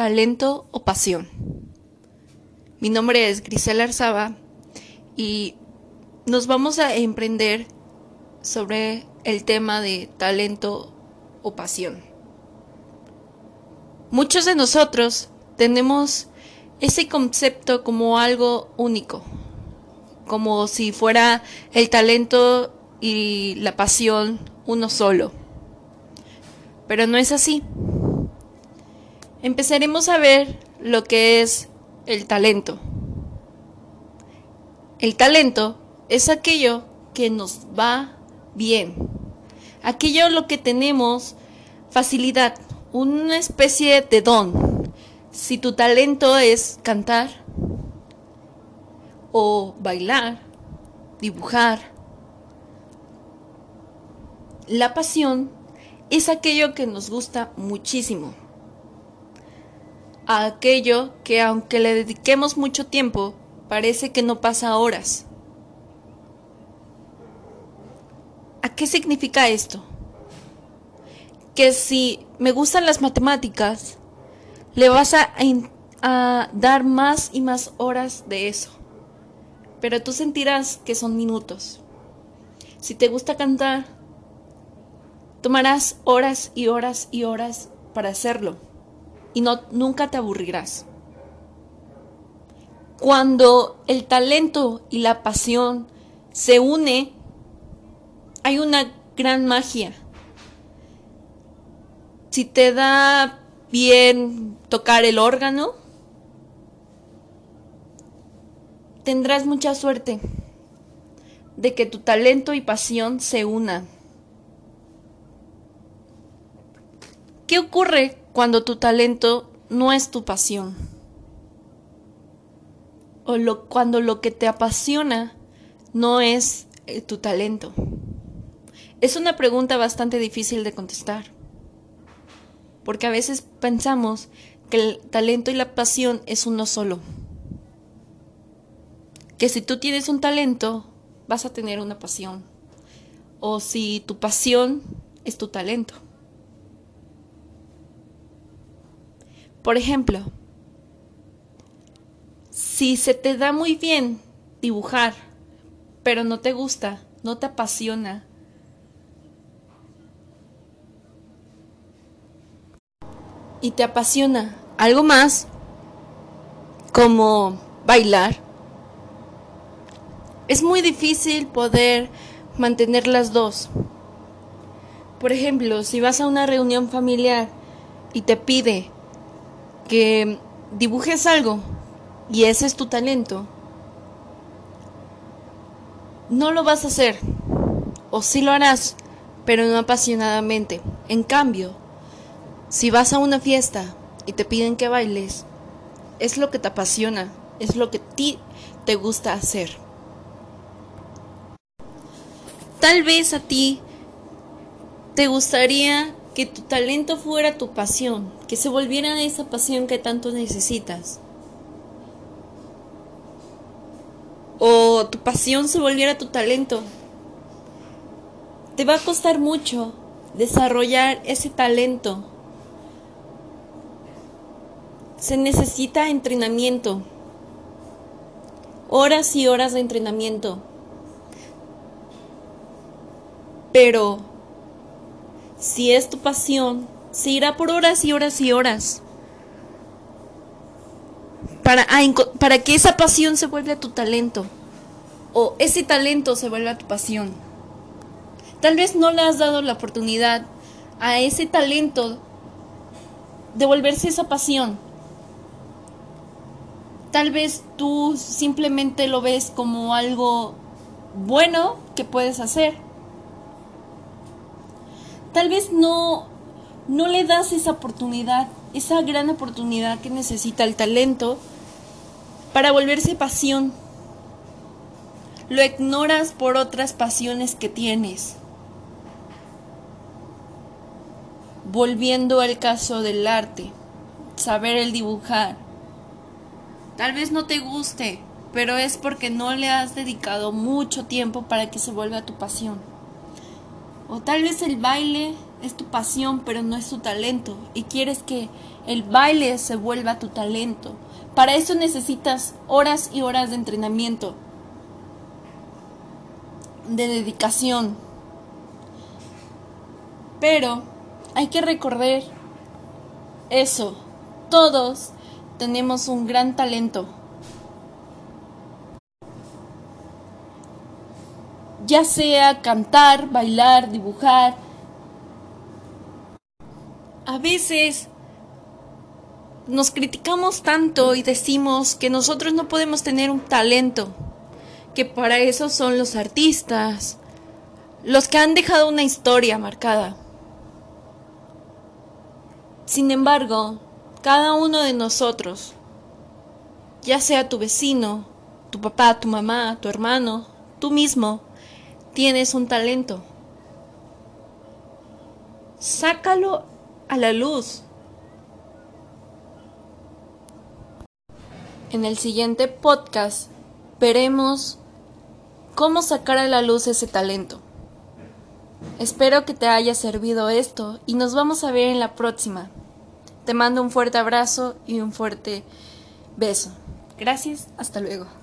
talento o pasión. Mi nombre es Grisela Arzaba y nos vamos a emprender sobre el tema de talento o pasión. Muchos de nosotros tenemos ese concepto como algo único, como si fuera el talento y la pasión uno solo. Pero no es así. Empezaremos a ver lo que es el talento. El talento es aquello que nos va bien. Aquello lo que tenemos facilidad, una especie de don. Si tu talento es cantar o bailar, dibujar, la pasión es aquello que nos gusta muchísimo. Aquello que aunque le dediquemos mucho tiempo, parece que no pasa horas. ¿A qué significa esto? Que si me gustan las matemáticas, le vas a, a, dar más y más horas de eso. Pero tú sentirás que son minutos. Si te gusta cantar, tomarás horas y horas y horas para hacerlo y no, nunca te aburrirás. Cuando el talento y la pasión se une, hay una gran magia. Si te da bien tocar el órgano, tendrás mucha suerte de que tu talento y pasión se unan. ¿Qué ocurre cuando tu talento no es tu pasión? O lo, cuando lo que te apasiona no es eh, tu talento. Es una pregunta bastante difícil de contestar. Porque a veces pensamos que el talento y la pasión es uno solo. Que si tú tienes un talento, vas a tener una pasión. O si tu pasión es tu talento. Por ejemplo, si se te da muy bien dibujar, pero no te gusta, no te apasiona, y te apasiona algo más, como bailar, es muy difícil poder mantener las dos. Por ejemplo, si vas a una reunión familiar y te pide que dibujes algo y ese es tu talento, no lo vas a hacer. O sí lo harás, pero no apasionadamente. En cambio, si vas a una fiesta y te piden que bailes, es lo que te apasiona, es lo que a ti te gusta hacer. Tal vez a ti te gustaría que tu talento fuera tu pasión, que se volviera esa pasión que tanto necesitas. O tu pasión se volviera tu talento. Te va a costar mucho desarrollar ese talento. Se necesita entrenamiento. Horas y horas de entrenamiento. Pero si es tu pasión, se irá por horas y horas y horas. Para, para que esa pasión se vuelva tu talento. O ese talento se vuelva tu pasión. Tal vez no le has dado la oportunidad a ese talento de volverse esa pasión. Tal vez tú simplemente lo ves como algo bueno que puedes hacer tal vez no, no le das esa oportunidad, esa gran oportunidad que necesita el talento para volverse pasión. Lo ignoras por otras pasiones que tienes. Volviendo al caso del arte, saber el dibujar. Tal vez no te guste, pero es porque no le has dedicado mucho tiempo para que se vuelva tu pasión. O tal vez el baile es tu pasión, pero no es tu talento, y quieres que el baile se vuelva tu talento. Para eso necesitas horas y horas de entrenamiento, de dedicación. Pero hay que recordar eso. Todos tenemos un gran talento. Ya sea cantar, bailar, dibujar. A veces nos criticamos tanto y decimos que nosotros no podemos tener un talento, que para eso son los artistas, los que han dejado una historia marcada. Sin embargo, cada uno de nosotros, ya sea tu vecino, tu papá, tu mamá, tu hermano, tú mismo, tienes un talento. Sácalo a la luz. En el siguiente podcast veremos cómo sacar a la luz ese talento. Espero que te haya servido esto y nos vamos a ver en la próxima. Te mando un fuerte abrazo y un fuerte beso. Gracias, hasta luego.